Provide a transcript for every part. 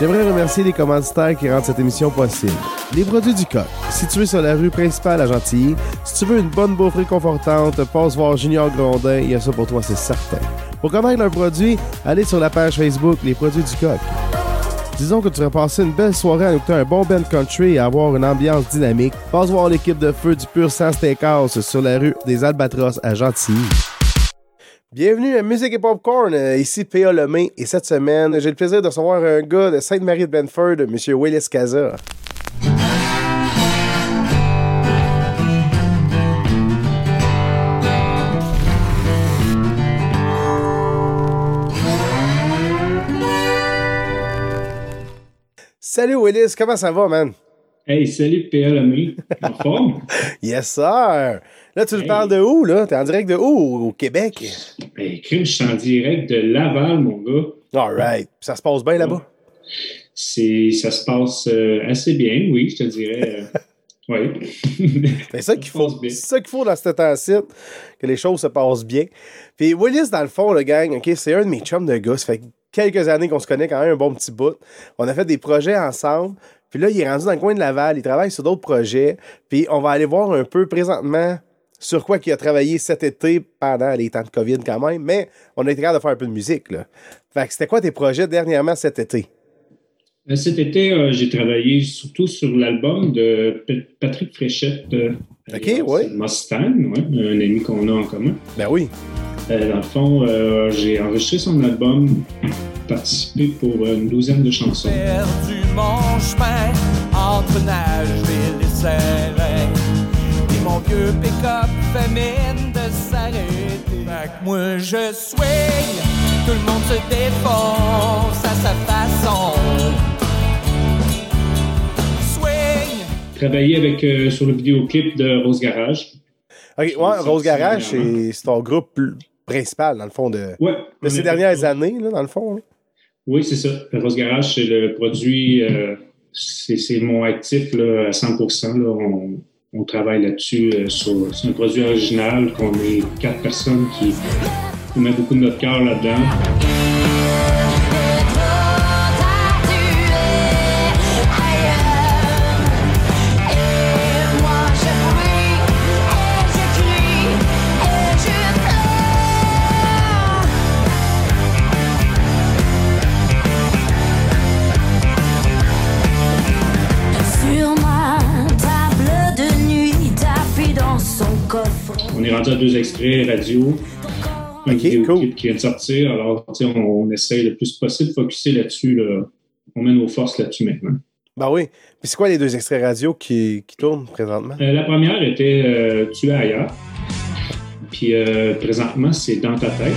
J'aimerais remercier les commanditaires qui rendent cette émission possible. Les produits du coq, situés sur la rue principale à Gentilly. Si tu veux une bonne bouffe réconfortante, passe voir Junior Grondin, il y a ça pour toi, c'est certain. Pour connaître leurs produits, allez sur la page Facebook Les produits du coq. Disons que tu vas passer une belle soirée à écouter un bon band country et avoir une ambiance dynamique. Passe voir l'équipe de feu du Pur Sans Steakhouse sur la rue des Albatros à Gentilly. Bienvenue à Musique et Popcorn, euh, ici P.A. Lemay, et cette semaine, j'ai le plaisir de recevoir un gars de Sainte-Marie de Benford, M. Willis Caza. Salut Willis, comment ça va, man? Hey, salut. Lemay, en forme? Yes, sir! Là, tu le Hey. parles de où, là? T'es en direct de où, au Québec? Ben, crime, je suis en direct de Laval, mon gars. All right. Ça se passe bien là-bas? C'est, ça se passe euh, assez bien, oui, je te dirais. euh, oui. C'est ça qu'il faut. C'est ça qu'il faut dans ce temps-ci, que les choses se passent bien. Puis Willis, dans le fond, le gang, OK, c'est un de mes chums de gars. Ça fait quelques années qu'on se connaît quand même un bon petit bout. On a fait des projets ensemble. Puis là, il est rendu dans le coin de Laval. Il travaille sur d'autres projets. Puis on va aller voir un peu présentement sur quoi il a travaillé cet été pendant les temps de COVID quand même. Mais on a été capable de faire un peu de musique, là. Fait que c'était quoi tes projets dernièrement cet été? Euh, Cet été, euh, j'ai travaillé surtout sur l'album de P- Patrick Fréchette. euh, Ok, ouais. Mustang, ouais, un ami qu'on a en commun. Ben oui. Euh, dans le fond, euh, j'ai enregistré son album, participé pour une douzaine de chansons. perdu mon chemin entre Nashville et Saint-Rein. Et mon vieux pick-up fait mine de s'arrêter. Fait que moi je swing, tout le monde se défonce à sa façon. Swing, Travaillé avec, euh, sur le vidéoclip de Rose Garage. OK, ouais, Rose Garage, c'est c'est ton groupe principal, dans le fond, de, Ouais, de ces dernières années, là, dans le fond. là. Oui, c'est ça. Rose Garage, c'est le produit, euh, c'est c'est mon actif là, à 100 là. on, on travaille là-dessus. euh, sur- c'est un produit original qu'on est quatre personnes qui on met beaucoup de notre cœur là-dedans. Sur ma table de nuit, tapis dans son coffre. On est rendu à deux extraits radio, un Ok, vidéoclip cool. qui vient de sortir. Alors, tu sais, on, on essaye le plus possible de focuser là-dessus. Là. On met nos forces là-dessus maintenant. Ben oui. Puis c'est quoi les deux extraits radio qui, qui tournent présentement? Euh, la première était euh, Tu es ailleurs. Puis euh, présentement, c'est Dans ta tête.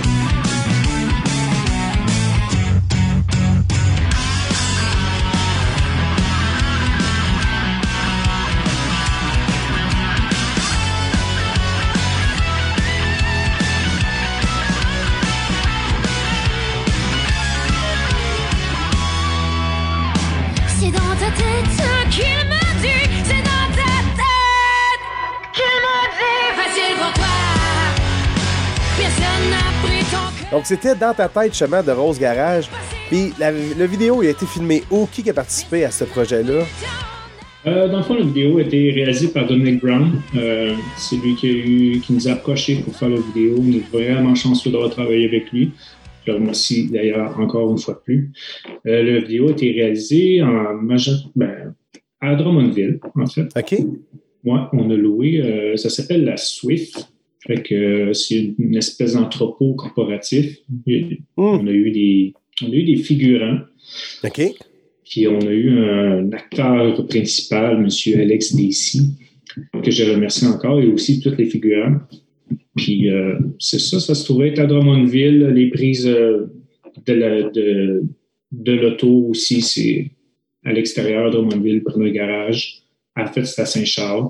Donc c'était dans ta tête, chemin de Rose Garage. Puis la, vidéo a été filmé où? Qui a participé à ce projet-là? Euh, dans le fond, la vidéo a été réalisée par Dominic Brown. Euh, c'est lui qui, nous a approchés pour faire la vidéo. On est vraiment chanceux d'avoir travaillé avec lui. Je le remercie d'ailleurs encore une fois de plus. Euh, la vidéo a été réalisée en major... ben, à Drummondville, en fait. OK? Ouais, on a loué. euh, ça s'appelle la Swift. Fait que euh, c'est une espèce d'entrepôt corporatif. Hmm. On a eu des, on a eu des figurants. OK? Puis on a eu un acteur principal, M. Alex Desi, que je remercie encore, et aussi tous les figurants. Puis euh, c'est ça, ça se trouvait être à Drummondville. Les prises euh, de la- de, de l'auto aussi, c'est à l'extérieur de Drummondville, près d'un garage. En fait, c'est à Saint-Charles.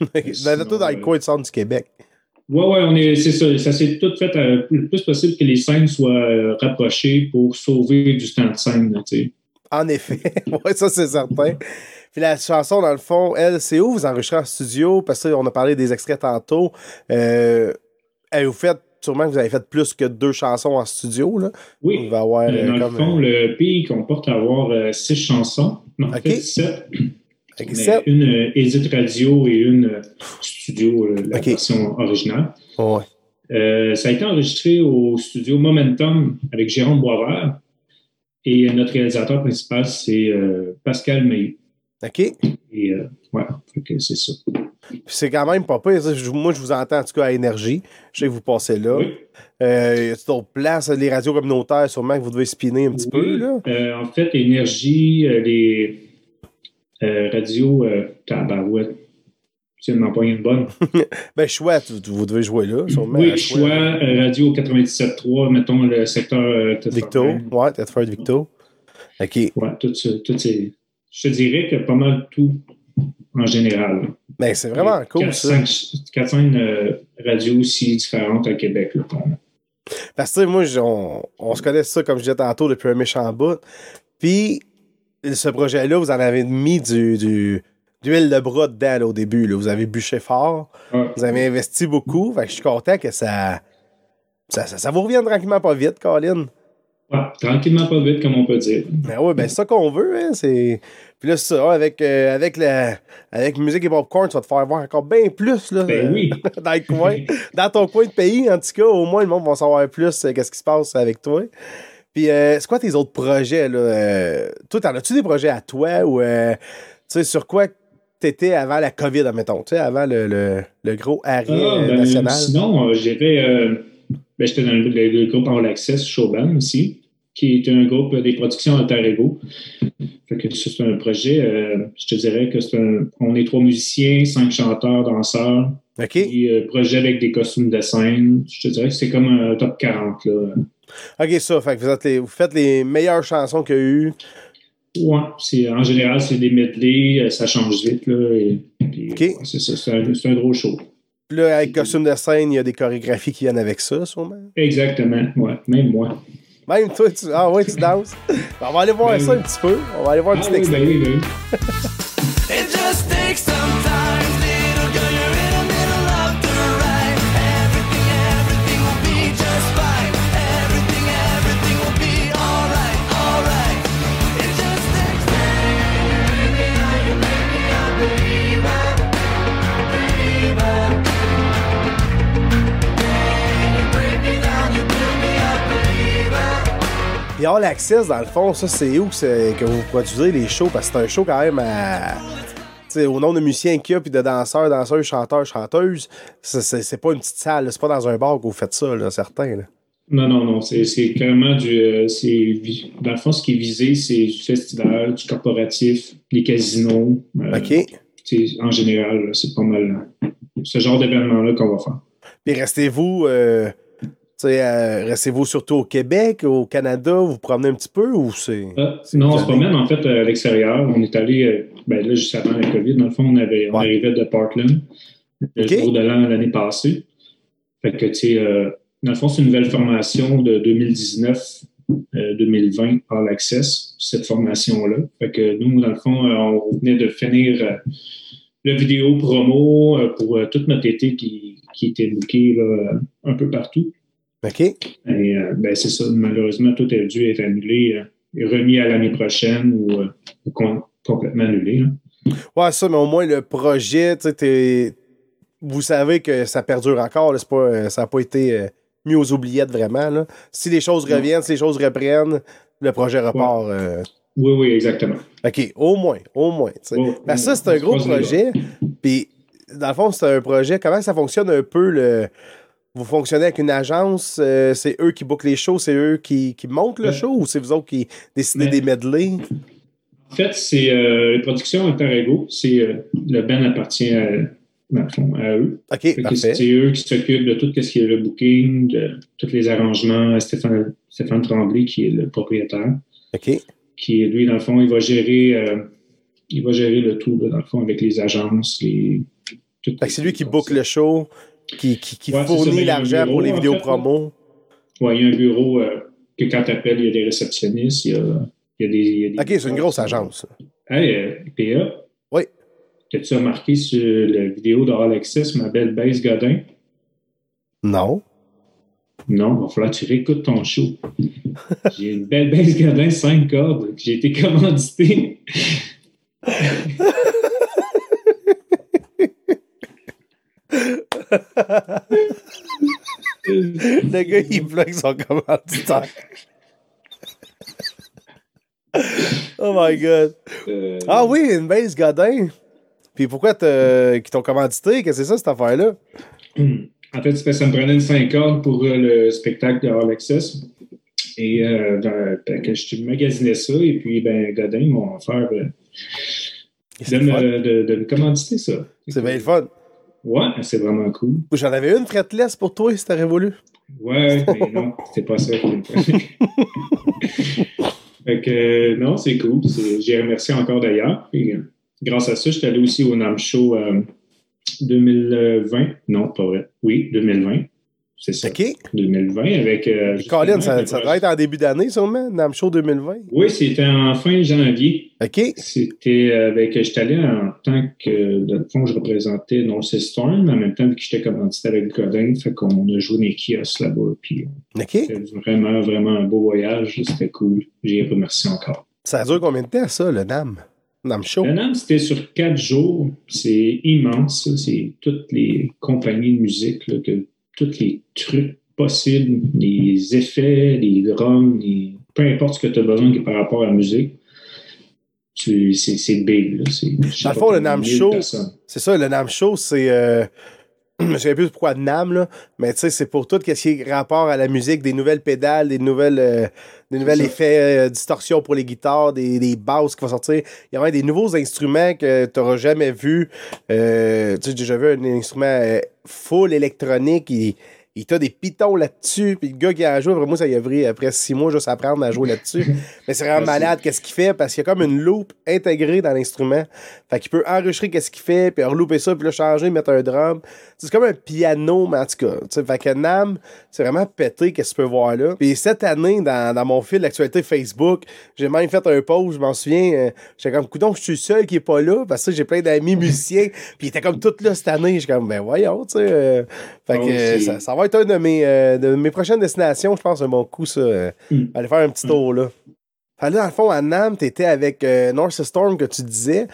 ben, tout dans le coin du centre du Québec. Ouais, on est, c'est ça. Ça s'est tout fait euh, le plus possible que les scènes soient euh, rapprochées pour sauver du temps de scène, tu sais. En effet. ouais, ça, c'est certain. Puis la chanson, dans le fond, elle, c'est où vous enregistrez en studio? Parce qu'on a parlé des extraits tantôt. Euh, vous faites sûrement que vous avez fait plus que deux chansons en studio. Là. Oui. Va avoir Euh, euh, dans comme. le fond, le pays comporte à avoir euh, six chansons. Non, en fait, sept. Une euh, Edit Radio et une euh, studio, euh, la version originale. Ouais. Euh, ça a été enregistré au studio Momentum avec Jérôme Boisvert. Et euh, notre réalisateur principal, c'est euh, Pascal Meilly. OK. Et euh, ouais, fait c'est ça. C'est quand même pas pire. Moi, je vous entends en tout cas à Énergie. Je sais que vous passez là. Oui. Euh, y a-t-il d'autres places? Les radios communautaires, sûrement que vous devez spinner un petit peu. Là? Euh, en fait, Énergie, euh, les euh, radios, euh, tabarouette, c'est une empoigne une bonne. Ben, chouette, vous, devez jouer là. Sûrement, oui, choix, radio 97.3, mettons le secteur Victo. Ouais, Thetford Victo. OK. Ouais, tout ça, tout ces- Je te dirais que pas mal tout en général. Ben, c'est vraiment cool, Quatre, ça. cinq- quatre, cinq, euh, radios aussi différentes à Québec. Là, quand même. Parce que, moi, on, on se connaît ça, comme je disais tantôt, depuis un méchant bout. Puis, ce projet-là, vous en avez mis du, du, d'huile de bras dedans, là, au début. Là. Vous avez bûché fort. Ouais. Vous avez investi beaucoup. Fait que je suis content que ça, ça, ça, ça vous revienne tranquillement pas vite, Colin. Ouais, tranquillement, pas vite, comme on peut dire. Ben ouais, ben c'est ça qu'on veut, hein. C'est... Puis là, ça, avec, euh, avec, la, avec musique et popcorn, tu vas te faire voir encore bien plus, là. Ben oui. dans le coin. Dans ton coin de pays, en tout cas, au moins, le monde va savoir plus euh, qu'est-ce qui se passe avec toi. Puis, euh, c'est quoi tes autres projets, là? Toi, t'en as-tu des projets à toi ou, tu sais, sur quoi t'étais avant la COVID, admettons, tu sais, avant le, le, le gros arrêt Ah, ben, national? Sinon, euh, ben, J'étais dans le, le- le groupe All Access Showband aussi, qui est un groupe des productions Alter Ego. Fait que c'est un projet. euh, je te dirais que c'est un. On est trois musiciens, cinq chanteurs, danseurs. OK. Puis, euh, projet avec des costumes de scène. Je te dirais que c'est comme un top 40. Là. OK, ça, fait que vous, êtes les- vous faites les meilleures chansons qu'il y a eu. Ouais, c'est, en général, c'est des medley, euh, ça change vite. Là, et, OK. ouais, c'est ça, c'est un, c'est un gros show. Puis là, avec costume de scène, il y a des chorégraphies qui viennent avec ça, sûrement? Exactement, ouais, même moi. Même toi, tu... Ah ouais, tu danses. On va aller voir Ben ça un petit peu. On va aller voir un Ah petit oui, extrait. ben oui, ben oui. All Access, dans le fond, ça, c'est où que, vous produisez les shows? Parce que c'est un show quand même à. tu sais, au nombre de musiciens qu'il y a, puis de danseurs, danseuses, chanteurs, chanteuses, c'est- pas une petite salle, c'est pas dans un bar que vous faites ça, là, certains. Là. Non, non, non, c'est, carrément du. euh, dans le fond, ce qui est visé, c'est du festival, du corporatif, les casinos. euh, OK? En général, c'est pas mal euh, ce genre d'événement-là qu'on va faire. Puis restez-vous. euh, euh, restez-vous surtout au Québec, au Canada, vous vous promenez un petit peu ou c'est. C'est non, on se promène en fait euh, à l'extérieur. On est allé, euh, ben là, juste avant la COVID, dans le fond, on, avait, on arrivait de Portland, le jour de l'an l'année passée. Fait que, tu sais, euh, dans le fond, c'est une nouvelle formation de 2019-2020 All Access, cette formation-là. Fait que nous, dans le fond, euh, on venait de finir euh, le vidéo promo euh, pour euh, toute notre été qui, qui était booké là, euh, un peu partout. OK? Et euh, ben, c'est ça, malheureusement, tout a dû être annulé euh, et remis à l'année prochaine ou, euh, ou com- complètement annulé. là. Ouais, ça, mais au moins le projet, tu vous savez que ça perdure encore. là, pas, ça n'a pas été mis aux oubliettes vraiment. Là. Si les choses reviennent, si les choses reprennent, le projet repart. Oui, oui, exactement. OK, au moins, au moins. Oh, Ben, ça, c'est un gros projet. Puis, dans le fond, c'est un projet. Comment ça fonctionne un peu le. Vous fonctionnez avec une agence, euh, c'est eux qui bookent les shows, c'est eux qui, qui montent le Euh, show ou c'est vous autres qui décidez mais- des medley? En fait, c'est euh, les productions Alter Ego, c'est euh, le band appartient à, à eux. OK, parfait. c'est eux qui s'occupent de tout ce qui est le booking, de tous les arrangements. Stéphane, Stéphane Tremblay, qui est le propriétaire, OK. qui lui, dans le fond, il va gérer, euh, il va gérer le tout, là, dans le fond, avec les agences, les. c'est lui qui book le show, qui, qui, qui Ouais, c'est ça, fournit un l'argent pour les vidéos fait, promo. Ouais, il y a un bureau euh, que quand tu appelles, il y a des réceptionnistes, il y a, il y a des. il y a des- OK, c'est une grosse agence. Hey, euh, PA. Oui. T'as-tu remarqué sur la vidéo de ma belle Base Godin? Non. Non, il va falloir que tu réécoutes ton show. J'ai une belle baisse Godin 5 cordes. J'ai été commandité. Le gars, il plug son commanditaire. oh my god. Euh, Ah oui, une base Godin. Puis pourquoi t'as- qu'ils t'ont commandité? Qu'est-ce que c'est ça, cette affaire-là? En fait, ça me prenait une 5 cordes pour euh, le spectacle de All Access. Et euh, dans- ben, que je magasinais ça, et puis ben, Godin ils m'ont offert euh, de, me, de, de me commanditer ça. C'est bien le fun. Ouais, c'est vraiment cool. J'en avais une fretless pour toi si t'aurais voulu. Ouais, mais non, c'était pas ça. fait que non, c'est cool. C'est- J'ai remercié encore d'ailleurs. Grâce à ça, j'étais allé aussi au NAM Show euh, 2020. Non, pas vrai. Oui, 2020. C'est ça. OK. 2020 avec. euh, Colin, ça, ça le- doit être en début d'année, sûrement, Nam Show 2020. Oui, c'était en fin janvier. OK. C'était avec. J'étais allé en tant que. Dans le fond, je représentais North Storm, mais en même temps, vu que j'étais commandité avec Godin, fait qu'on a joué des kiosques là-bas. Puis OK. c'était vraiment, vraiment un beau voyage. C'était cool. J'ai remercié encore. Ça dure combien de temps, ça, le NAM? NAM Show? Le NAM, c'était sur quatre jours. C'est immense. ça. C'est toutes les compagnies de musique, là, que, tous les trucs possibles, les effets, les drums, les- peu importe ce que tu as besoin par rapport à la musique. C'est big. Là. Dans le fond, le NAM Show. C'est ça, le NAM Show, c'est. Euh, je sais plus pourquoi NAM, là, mais tu sais, c'est pour tout ce qui est rapport à la musique, des nouvelles pédales, des nouvelles, euh, des nouvelles effets, euh, distorsion pour les guitares, des, des basses qui vont sortir. Il y a vraiment des nouveaux instruments que tu n'auras jamais vus. Euh, tu sais, j'ai déjà vu un instrument euh, full électronique. Il, il t'a des pitons là-dessus, puis le gars qui a joué, après moi, ça y a pris après six mois juste apprendre à jouer là-dessus. Mais c'est vraiment malade qu'est-ce qu'il fait parce qu'il y a comme une loupe intégrée dans l'instrument. Fait qu'il peut enregistrer qu'est-ce qu'il fait, puis relouper ça, puis là changer, mettre un drum. C'est comme un piano, mais en tout cas. Fait que Nam, c'est vraiment pété qu'est-ce que tu peux voir là. Puis cette année, dans, dans mon fil d'actualité Facebook, j'ai même fait un post, je m'en souviens. euh, J'étais comme, coudon, je suis le seul qui est pas là, parce que j'ai plein d'amis musiciens, puis ils étaient comme tous là cette année. J'étais comme, ben voyons, tu sais. euh, fait que Oh, euh, ça, ça va être un de mes, euh, de mes prochaines destinations, je pense, un bon coup, ça. euh, Mm. Aller faire un petit tour là. Fait là, dans le fond, à Nam, tu étais avec euh, North Storm que tu disais.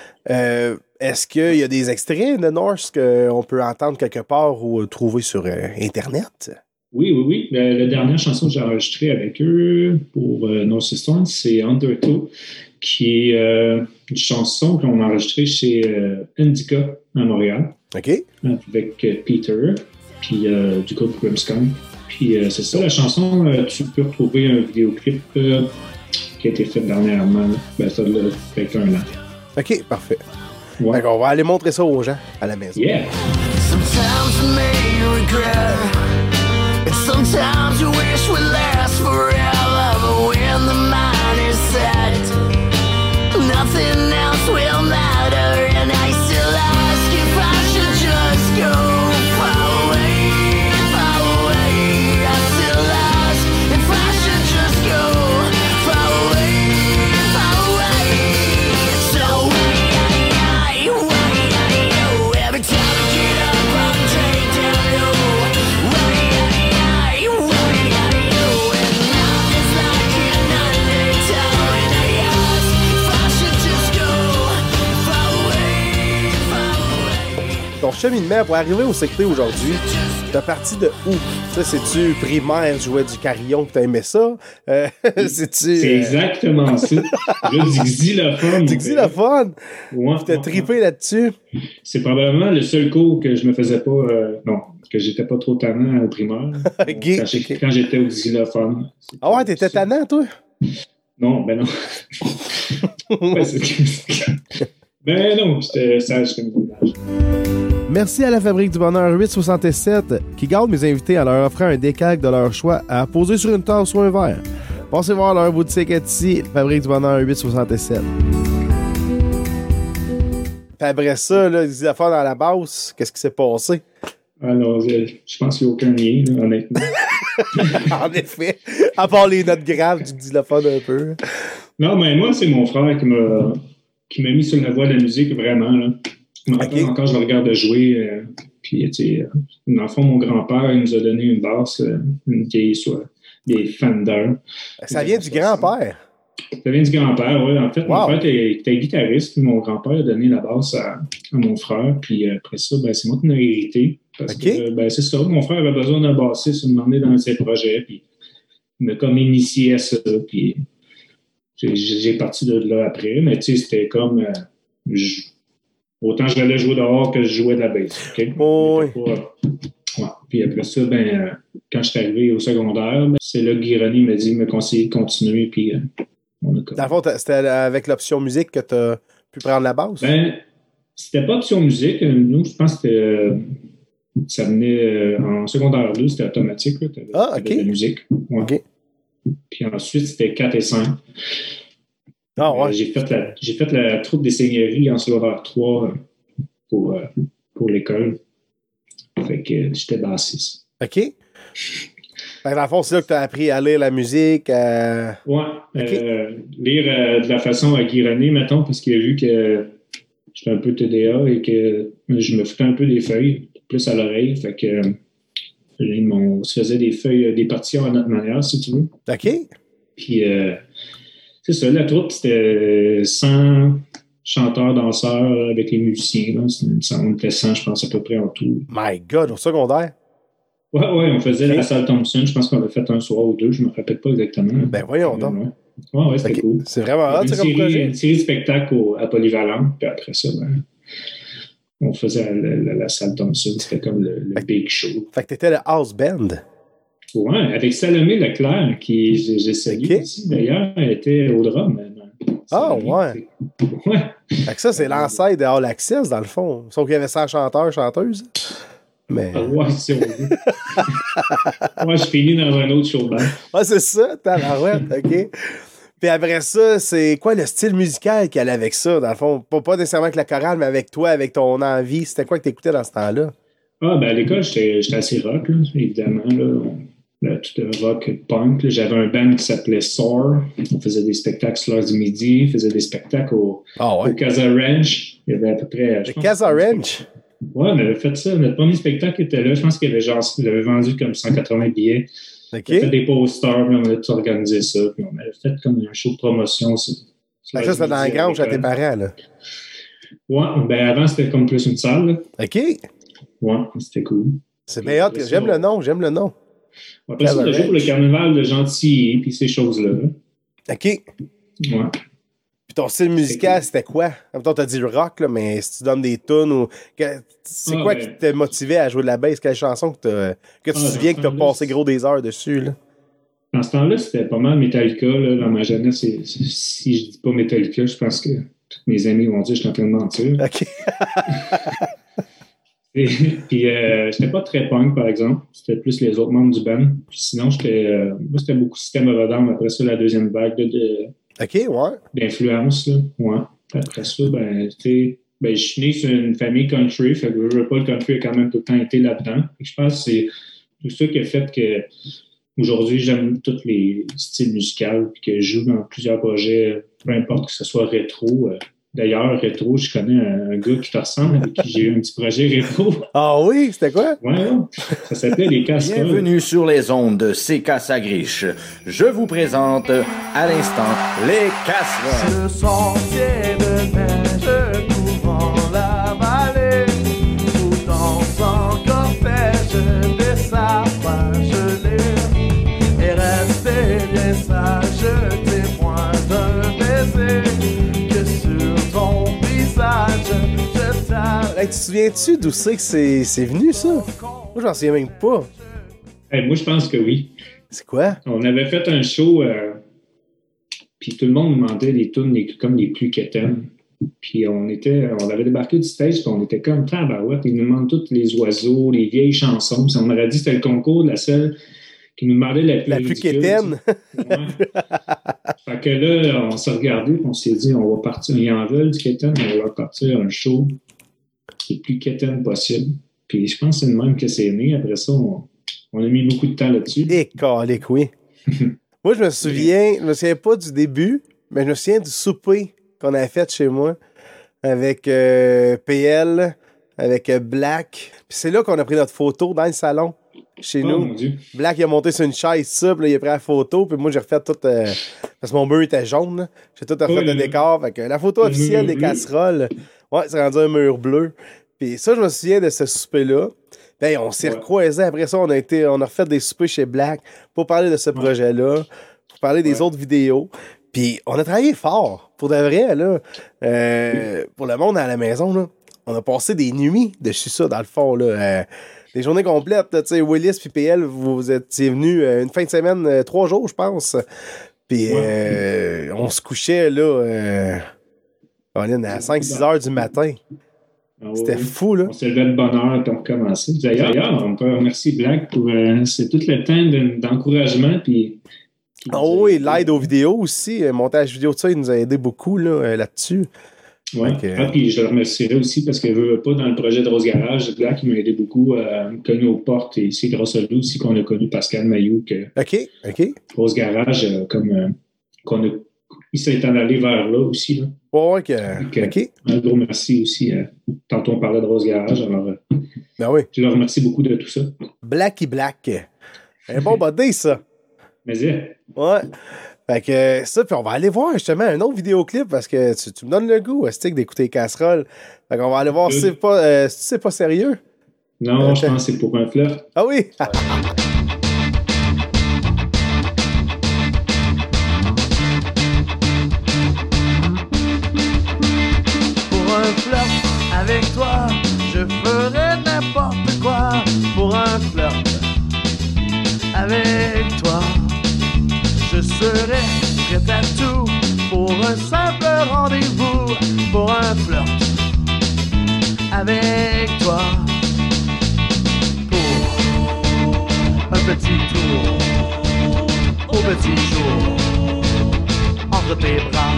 Est-ce qu'il y a des extraits de North qu'on peut entendre quelque part ou trouver sur Internet? Oui, oui, oui. La, la dernière chanson que j'ai enregistrée avec eux pour euh, No System, c'est Undertow, qui est une chanson qu'on a enregistrée chez Indica à Montréal, OK? avec Peter, puis euh, du groupe Grimmskong. Puis euh, c'est ça, la chanson, euh, tu peux retrouver un vidéoclip euh, qui a été fait dernièrement. Ben, ça l'a fait un an. OK, parfait. Ouais. Fait qu'on va aller montrer ça aux gens à la maison. Yeah! Sometimes you may regret, and sometimes you wish would last forever. Ton cheminement pour arriver au secret aujourd'hui, t'as parti de où? Ça, c'est-tu primaire, jouais du carillon que t'aimais ça? Euh, C'est-tu. C'est euh, exactement ça. Là, du xylophone. Du xylophone? Ouais, T'as ouais, trippé là-dessus? C'est probablement le seul cours que je me faisais pas, euh, non, que j'étais pas trop tannant au primaire. Quand j'étais au xylophone. Ah ouais, t'étais tannant, toi? Non, ben non. Ouais, c'est- ben non, j'étais sage comme village. Merci à la Fabrique du Bonheur 867 qui garde mes invités en leur offrant un décalque de leur choix à poser sur une tasse ou un verre. Passez voir leur boutique Etsy, Fabrique du Bonheur 867. Puis après ça, là, les xylophones dans la basse, qu'est-ce qui s'est passé? Alors, je, je pense qu'il n'y a aucun lien, là, honnêtement. en effet, à part les notes graves du xylophone un peu. Non, mais moi, c'est mon frère qui m'a qui m'a mis sur la voie de la musique, vraiment. Là. Me encore, je le regarde jouer, euh, Puis, tu sais, euh, dans le fond, mon grand-père, il nous a donné une basse, euh, une vieille, soit des Fender. Ça vient du grand-père. Ça vient du grand-père, oui. En fait, Wow. mon père était, guitariste, puis mon grand-père a donné la basse à, à mon frère, puis après ça, ben, c'est moi qui l'ai hérité. Parce que, ben, c'est ça, mon frère avait besoin d'un bassiste, il m'a demandé dans ses projets, puis il m'a comme initié à ça, puis j'ai- parti de là après, mais tu sais, c'était comme... euh, je- autant je allais jouer dehors que je jouais de la? Oh, pas- Ouais. Puis après ça, ben, euh, quand je suis arrivé au secondaire, ben, c'est là que Guy René m'a dit, me conseiller de continuer, puis euh, on a Dans le fond, c'était avec l'option musique que tu as pu prendre la basse? Ben, c'était pas option musique. Nous, je pense que ça venait en secondaire 2, c'était automatique. là. Ah, ok. de la musique. Ouais. Ok. Puis ensuite, c'était 4 et 5. ah Euh, ouais. j'ai, fait la, j'ai fait la troupe des seigneuries en secondaire 3 euh, pour, euh, pour l'école. Fait que j'étais bassiste. OK. Fait que dans le fond, c'est là que tu as appris à lire la musique. à- Ouais. Ok. euh, lire de la façon à Guy René, mettons, parce qu'il a vu que j'étais un peu TDA et que je me foutais un peu des feuilles, plus à l'oreille. Fait que on se faisait des feuilles, euh, des partitions à notre manière, si tu veux. OK. Puis euh, c'est ça, la troupe, c'était 100 chanteurs, danseurs avec les musiciens. Là. C'est- On était 100, je pense, à peu près en tout. My God, au secondaire? Ouais, ouais, on faisait la salle Thompson. Je pense qu'on l'a fait un soir ou deux, je ne me rappelle pas exactement. Ben voyons donc. Ouais, ouais, ouais, c'était cool. C'est vraiment hot, ça, comme série, projet. une série de spectacles à Polyvalent, puis après ça, ben, on faisait la, la- la salle Thompson. C'était comme le, le big show. Fait que t'étais le house band. Ouais, avec Salomé Leclerc, qui j'ai Ok. ici. D'ailleurs, elle était au drum. euh, Ah, ouais. Ouais. Fait que ça, c'est l'ancêtre de All Access, dans le fond. Sauf qu'il y avait 100 chanteurs, chanteuses. Mais. Ah, ouais, si on veut. Moi, je finis dans un autre show de band. Ah, c'est ça, tabarouette, OK. Puis après ça, c'est quoi le style musical qu'il y allait avec ça, dans le fond? Pas, pas nécessairement avec la chorale, mais avec toi, avec ton envie. C'était quoi que t'écoutais dans ce temps-là? Ah, ben à l'école, j'étais assez rock, là, évidemment. Là. On- là, tout le rock punk. J'avais un band qui s'appelait Soar. On faisait des spectacles sur l'heure du midi. On faisait des spectacles au, Ah au Casa Ranch. Il y avait à peu près. Le Casa Ranch? Ouais, on avait fait ça. Notre premier spectacle était là. Je pense qu'il avait genre, il avait vendu comme 180 billets. On a fait des posters, puis on avait tout organisé ça. Puis on avait fait comme un show de promotion. sur- sur ça, du c'était dans la grange à tes l'école. parents, là. Ouais, ben avant, c'était comme plus une salle. là. OK. Ouais, c'était cool. C'est bien hot. J'aime le nom, j'aime le nom. Après ça, on a Casa joué pour le carnaval de Gentilly, puis ces choses-là. OK. Ouais. Ton style musical, c'était quoi? En même temps, t'as dit le rock, là, mais si tu donnes des tunes ou. C'est Ah, quoi ben- qui t'a motivé à jouer de la bass? Quelle chanson que, t'as- que tu te Ah, souviens que t'as passé gros des heures dessus, là? Dans ce temps-là, c'était pas mal Metallica. Là, dans ma jeunesse, si je dis pas Metallica, je pense que tous mes amis vont dire que je suis en train de mentir. OK. Et- puis, euh, j'étais pas très punk, par exemple. C'était plus les autres membres du band. Puis sinon, j'étais, euh, moi, c'était beaucoup System of Down. Après ça, la deuxième vague de- de, OK, d'influence. là. Ouais. Après ça, ben, tu ben, je suis né sur une famille country, fait que je veux country a quand même tout le temps été là-dedans. Je pense que c'est tout ça qui a fait que aujourd'hui, j'aime tous les styles musicaux, puis que je joue dans plusieurs projets, peu importe que ce soit rétro. D'ailleurs, rétro, je connais un, un gars qui te ressemble, avec qui j'ai eu un petit projet rétro. Ah oui, c'était quoi? Ouais, ouais. ça s'appelait Les Casseroles. Bienvenue sur les ondes de CK Sagriche. Je vous présente à l'instant les casseroles. Ce sentier Hey, tu te souviens-tu d'où c'est que c'est c'est venu, ça? Moi, j'en souviens même pas. Hey, moi, je pense que oui. C'est quoi? On avait fait un show, euh, puis tout le monde demandait des tunes les- comme les plus quétaines. Puis on était, on avait débarqué du stage, puis on était comme tabarouette. Ils nous demandent tous les oiseaux, les vieilles chansons. Puis on aurait dit que c'était le concours de la seule qui nous demandait la plus La plus quétaine. Ouais. fait que là, on s'est regardé, puis on s'est dit, on va partir, ils en veulent du quétaine, on va partir un show le plus quétaine possible. Puis je pense que c'est le même que c'est né. Après ça, on, on a mis beaucoup de temps là-dessus. Et calique, oui. moi, je me souviens, je me souviens pas du début, mais je me souviens du souper qu'on avait fait chez moi avec euh, PL, avec euh, Black. Puis c'est là qu'on a pris notre photo dans le salon, chez Oh nous. mon Dieu. Black, il a monté sur une chaise, ça, puis là, il a pris la photo, puis moi, j'ai refait tout. euh, parce que mon mur était jaune. J'ai tout refait Oui, le décor. Fait que la photo le officielle des casseroles, ouais, c'est rendu un mur bleu. Puis ça, je me souviens de ce souper-là. Ben, on s'est Ouais. recroisés. Après ça, on a, été, on a refait des soupers chez Black pour parler de ce projet-là, pour parler des Ouais. autres vidéos. Puis on a travaillé fort, pour de vrai, là. Euh, pour le monde à la maison, là. On a passé des nuits dessus ça, dans le fond, là. Euh, des journées complètes, tu sais, Willis puis PL, vous étiez venus euh, une fin de semaine, trois jours, je pense. Puis on se couchait, là, euh, Colin, à 5-6 heures du matin. Ah C'était fou, là. On s'est levé de bonne heure pour recommencer. D'ailleurs, on peut remercier Black pour euh, c'est tout le temps de- d'encouragement. Puis, qui Ah oui, l'aide aux vidéos aussi, euh, montage vidéo, tout ça, il nous a aidé beaucoup euh, là-dessus. Fait que- Ah, puis je le remercierai aussi parce que veut pas dans le projet de Rose Garage, Black il m'a aidé beaucoup à me connaître aux portes et c'est grâce à lui aussi qu'on a connu Pascal Maillot que OK, OK. Rose Garage, euh, comme euh, qu'on a, il s'est en allé vers là aussi. Là. Ouais, ouais, que- Ok. OK. Un gros merci aussi. euh, tantôt on parlait de Rose Garage, alors euh, Ben oui. je le remercie beaucoup de tout ça. Blacky Black. Un bon body, ça. Mais euh, Ouais. Fait que euh, ça, puis on va aller voir justement un autre vidéoclip parce que tu, tu me donnes le goût, Stick, d'écouter les casseroles. Fait qu'on va aller voir si c'est pas, euh, si c'est pas sérieux? non, je Ok. pense que c'est pour un flirt. Ah oui! Je serai prêt à tout. Pour un simple rendez-vous, pour un flirt avec toi. Pour un petit tour au petit jour entre tes bras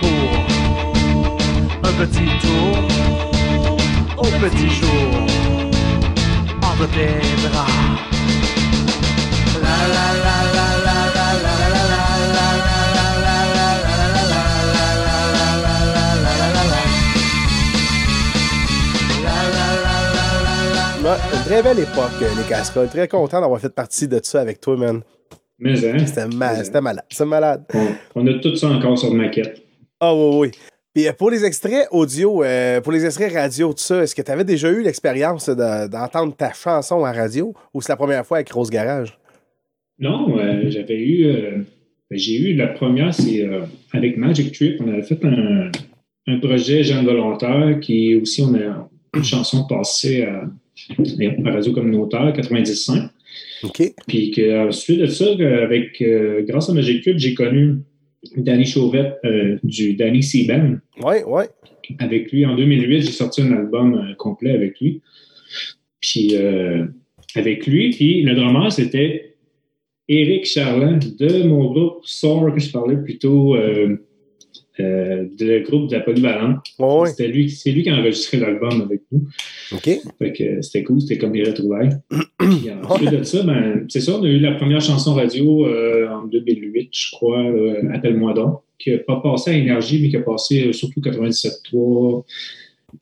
pour un petit tour au petit jour entre tes bras. Très belle époque, euh, les casseroles. Très content d'avoir fait partie de ça avec toi, man. Mais hein, C'était ma- c'était malade. C'était malade. on, on a tout ça encore sur maquette. Ah oui, oui. Puis euh, pour les extraits audio, euh, pour les extraits radio, tout ça, est-ce que tu avais déjà eu l'expérience de- d'entendre ta chanson à radio ou c'est la première fois avec Rose Garage? Non, euh, j'avais eu. euh, ben, j'ai eu la première, c'est euh, avec Magic Trip. On avait fait un, un projet Jeune Volontaire qui aussi, on a une chanson passée à, à Radio Communautaire 95. OK. Puis que, ensuite de ça, avec, grâce à Magic Trip, j'ai connu Danny Chauvette du Danny Seaban. Ouais, ouais. Avec lui, en 2008, j'ai sorti un album complet avec lui. Puis avec lui, puis le drummer, c'était Éric Charland de mon groupe Soar, que je parlais plutôt euh, euh, de groupe de la Polyvalente. Ouais. C'était lui, c'est lui qui a enregistré l'album avec nous. OK. Fait que euh, c'était cool, c'était comme des retrouvailles. Puis ensuite de ça, ben, c'est ça, on a eu la première chanson radio euh, en 2008, je crois, euh, Appelle-moi donc, qui n'a pas passé à Énergie, mais qui a passé euh, surtout 97.3.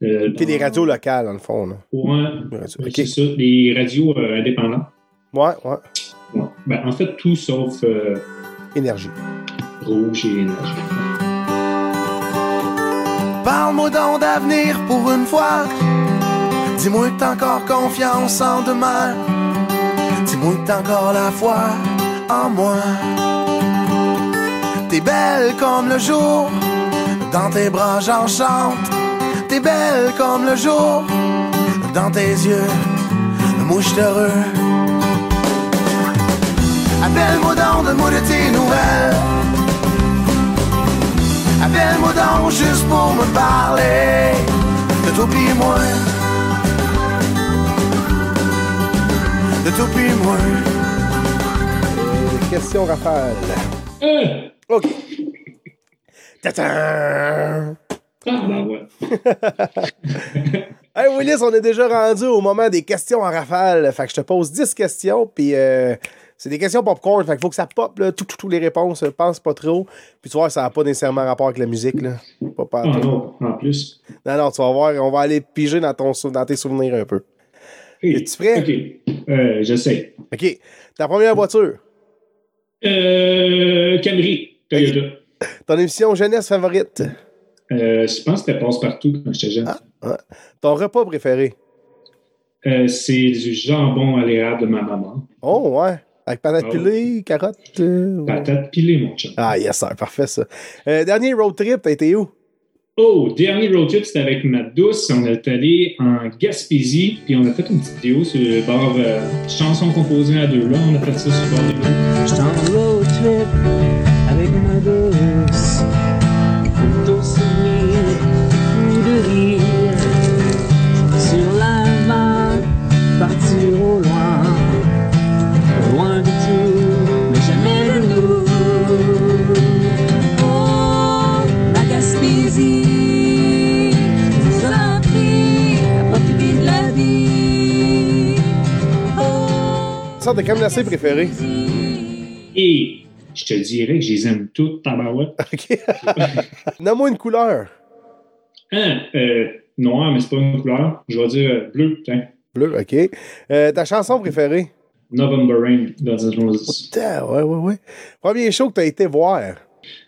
Euh, des radios locales, dans le fond. Là. Ouais, Les radios- ouais, OK. c'est ça, les radios euh, indépendantes. Ouais, ouais. Ben, en fait, tout sauf euh, Énergie. Rouge et Énergie. Parle-moi donc d'avenir pour une fois. Dis-moi que t'as encore confiance en demain. Dis-moi que t'as encore la foi en moi. T'es belle comme le jour. Dans tes bras j'en chante. T'es belle comme le jour. Dans tes yeux, moi je heureux. Appelle-moi donc, donne-moi de tes nouvelles. Appelle-moi donc juste pour me parler de toi pis moi. De toi pis moi. Euh, question Raphaël. Euh! OK. Tatan! Ah, ben ouais. Hey Willis, on est déjà rendu au moment des questions en rafale. Fait que je te pose 10 questions, puis euh, c'est des questions popcorn. Fait qu'il faut que ça pop, là, tout, tout, tout les réponses. euh, Pense pas trop. Puis tu vois, ça n'a pas nécessairement rapport avec la musique, là. Pas, pas Ah tout. non, en plus. Non, non, tu vas voir, on va aller piger dans, ton, dans tes souvenirs un peu. Es-tu prêt? OK. Euh, J'essaie. OK. Ta première voiture, Euh, Camry, Toyota. ton émission jeunesse favorite, Euh, je pense que c'était passe-partout quand j'étais jeune. ton repas préféré? Euh, c'est du jambon à l'érable de ma maman. Oh, ouais. Avec patate Ah pilée, carottes. euh. Patate pilée, mon chum. Ah, yes, sir, parfait ça. Euh, dernier road trip, t'as été où? Oh, dernier road trip, c'était avec ma douce. On est allé en Gaspésie, puis on a fait une petite vidéo sur le bord euh, chanson composée à deux. Là, on a fait ça sur le bord en road trip Oh, Ça, t'es quand même assez préféré. Et je te dirais que je les aime toutes, tabarouette. OK. Nomme-moi une couleur. Hein, euh, noir, mais c'est pas une couleur. Je vais dire euh, bleu, tiens. Bleu, OK. Euh, ta chanson préférée? November Rain, Guns N' Roses. Putain, ouais, ouais, ouais. Premier show que t'as été voir.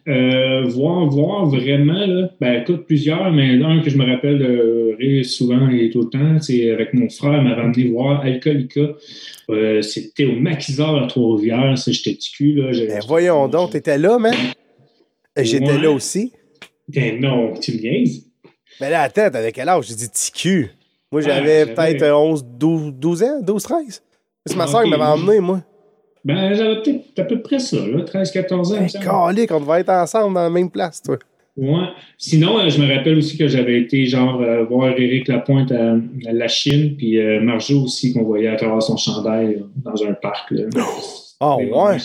Euh, voir, voir vraiment, là, ben écoute, plusieurs, mais l'un que je me rappelle rire souvent et tout le temps, c'est avec mon frère, m'avait amené voir Alcoolica. Euh, C'était au Maquisard à Trois-Rivières, j'étais petit cul, là. Ben, voyons donc, t'étais là, man. Euh, J'étais Ouais. là aussi. Ben non, tu me niaises? Mais là, attends, t'avais quel âge? J'ai dit TQ. Moi, Ouais, j'avais peut-être euh, 11, 12, 12 ans, 12, 13. C'est ma Ah, soeur qui m'avait emmené, moi. Ben, j'avais peut-être à peu près ça, là, 13-14 ans. semble. calique, on devait être ensemble dans la même place, toi. Ouais. Sinon, euh, je me rappelle aussi que j'avais été genre euh, voir Éric Lapointe à, à la Chine, puis euh, Marjo aussi qu'on voyait à travers son chandail là, dans un parc. Là. Ah, Mais ouais? bon,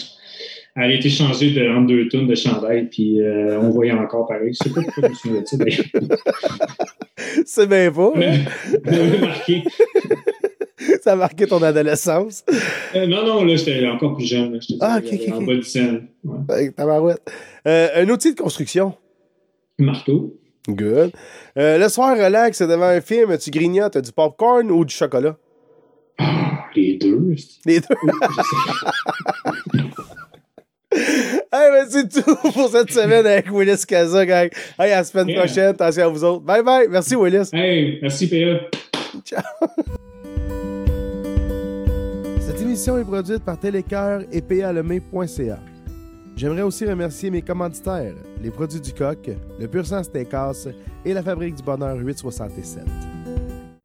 Elle a été changée de, entre deux tonnes de chandail, puis euh, on voyait encore pareil. Je sais pas pourquoi je me souviens de ça, d'ailleurs. C'est bien pas. hein? Marqué. Ça a marqué ton adolescence? Euh, non, non, là, j'étais encore plus jeune. là, Ah, ok, ok, en bas du scène. Ouais. Euh, un outil de construction? Marteau. Good. Euh, le soir, relax, devant un film, tu grignotes du popcorn ou du chocolat? Ah, les deux. Les deux. hey, ben c'est tout pour cette semaine avec Willis Kaza, gang. Hey, à la semaine Yeah. prochaine. Attention à vous autres. Bye bye. Merci, Willis. Hey, merci, PA. Cette émission est produite par Télécœur et palemé.ca. J'aimerais aussi remercier mes commanditaires, les produits du coq, le Pur Sang Steakhouse et la Fabrique du Bonheur 867.